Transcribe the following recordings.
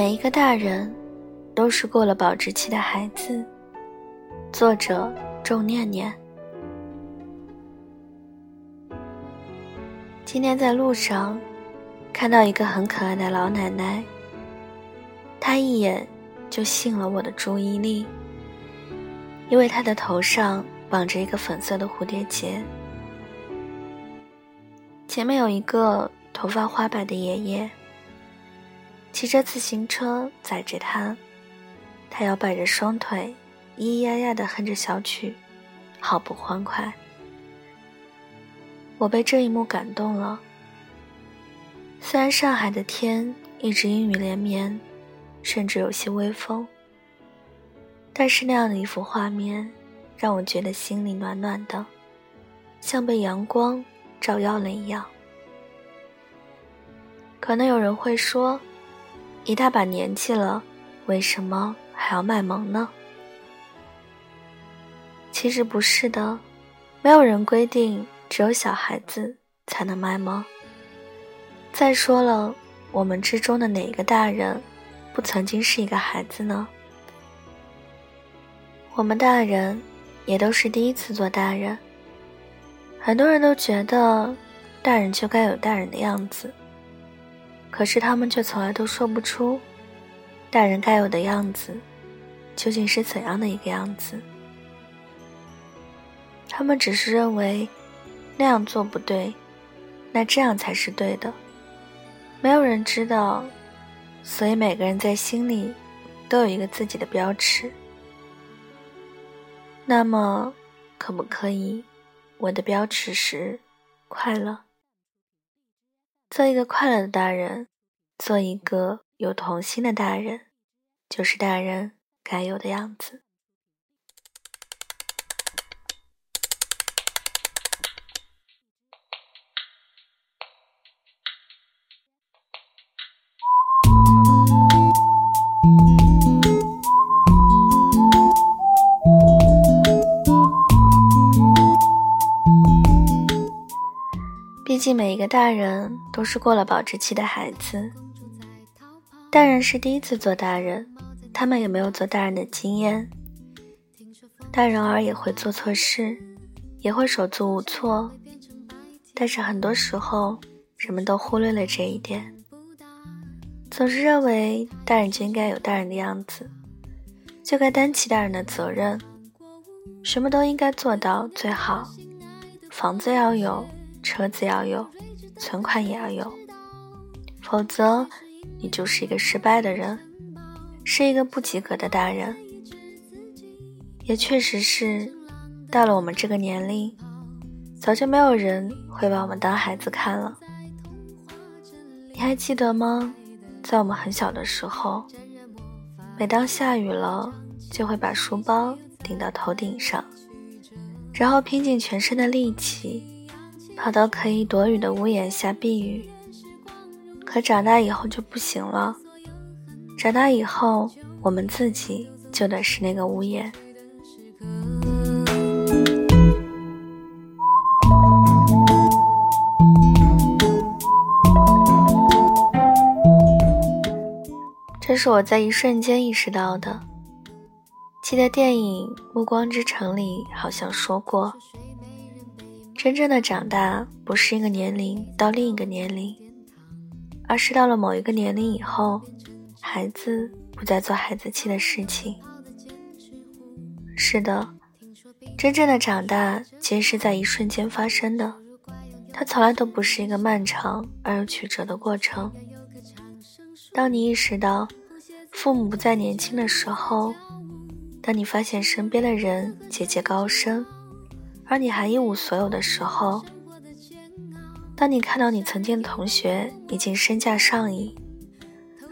每一个大人，都是过了保质期的孩子。作者：仲念念。今天在路上，看到一个很可爱的老奶奶，她一眼就吸引了我的注意力，因为她的头上绑着一个粉色的蝴蝶结，前面有一个头发花白的爷爷。骑着自行车载着他，他摇摆着双腿，咿咿呀呀地哼着小曲，好不欢快。我被这一幕感动了。虽然上海的天一直阴雨连绵，甚至有些微风，但是那样的一幅画面，让我觉得心里暖暖的，像被阳光照耀了一样。可能有人会说。一大把年纪了，为什么还要卖萌呢？其实不是的，没有人规定只有小孩子才能卖萌。再说了，我们之中的哪一个大人，不曾经是一个孩子呢？我们大人也都是第一次做大人。很多人都觉得，大人就该有大人的样子。可是他们却从来都说不出，大人该有的样子，究竟是怎样的一个样子？他们只是认为那样做不对，那这样才是对的。没有人知道，所以每个人在心里都有一个自己的标尺。那么，可不可以？我的标尺是快乐。做一个快乐的大人，做一个有童心的大人，就是大人该有的样子。毕竟每一个大人都是过了保质期的孩子，大人是第一次做大人，他们也没有做大人的经验。大人儿也会做错事，也会手足无措，但是很多时候人们都忽略了这一点，总是认为大人就应该有大人的样子，就该担起大人的责任，什么都应该做到最好，房子要有。车子要有，存款也要有，否则你就是一个失败的人，是一个不及格的大人。也确实是，到了我们这个年龄，早就没有人会把我们当孩子看了。你还记得吗？在我们很小的时候，每当下雨了，就会把书包顶到头顶上，然后拼尽全身的力气。跑到可以躲雨的屋檐下避雨，可长大以后就不行了。长大以后，我们自己就得是那个屋檐。这是我在一瞬间意识到的。记得电影《暮光之城》里好像说过。真正的长大，不是一个年龄到另一个年龄，而是到了某一个年龄以后，孩子不再做孩子气的事情。是的，真正的长大其实是在一瞬间发生的，它从来都不是一个漫长而又曲折的过程。当你意识到父母不再年轻的时候，当你发现身边的人节节高升。而你还一无所有的时候，当你看到你曾经的同学已经身价上亿，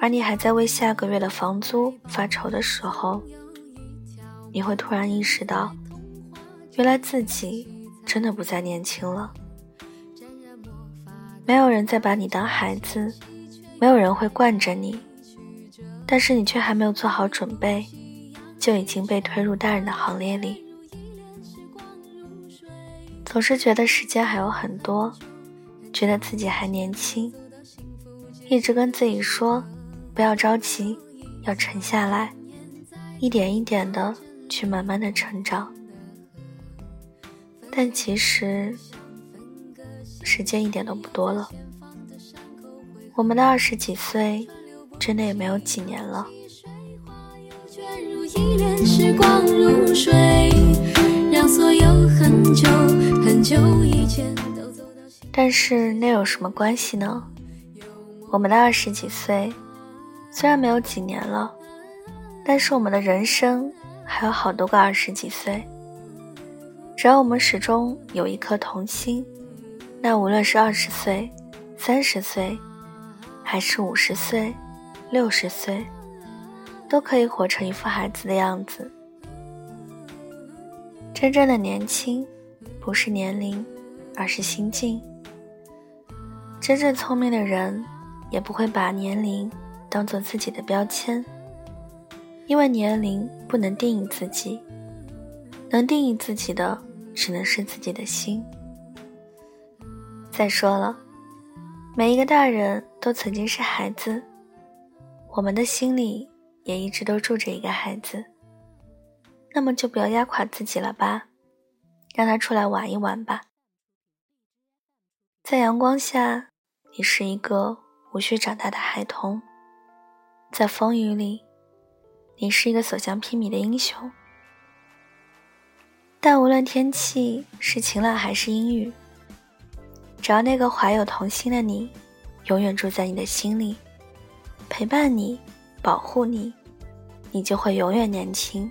而你还在为下个月的房租发愁的时候，你会突然意识到，原来自己真的不再年轻了。没有人再把你当孩子，没有人会惯着你，但是你却还没有做好准备，就已经被推入大人的行列里。总是觉得时间还有很多，觉得自己还年轻，一直跟自己说不要着急，要沉下来，一点一点的去慢慢的成长。但其实，时间一点都不多了。我们的二十几岁，真的也没有几年了。但是那有什么关系呢？我们的二十几岁，虽然没有几年了，但是我们的人生还有好多个二十几岁。只要我们始终有一颗童心，那无论是二十岁、三十岁。还是五十岁、六十岁，都可以活成一副孩子的样子。真正的年轻，不是年龄，而是心境。真正聪明的人，也不会把年龄当做自己的标签，因为年龄不能定义自己，能定义自己的，只能是自己的心。再说了。每一个大人都曾经是孩子，我们的心里也一直都住着一个孩子。那么就不要压垮自己了吧，让他出来玩一玩吧。在阳光下，你是一个无需长大的孩童；在风雨里，你是一个所向披靡的英雄。但无论天气是晴朗还是阴雨。只要那个怀有童心的你，永远住在你的心里，陪伴你，保护你，你就会永远年轻。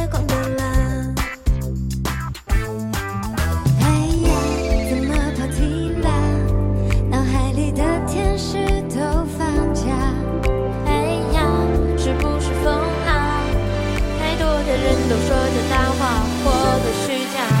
人都说着大话，活得虚假。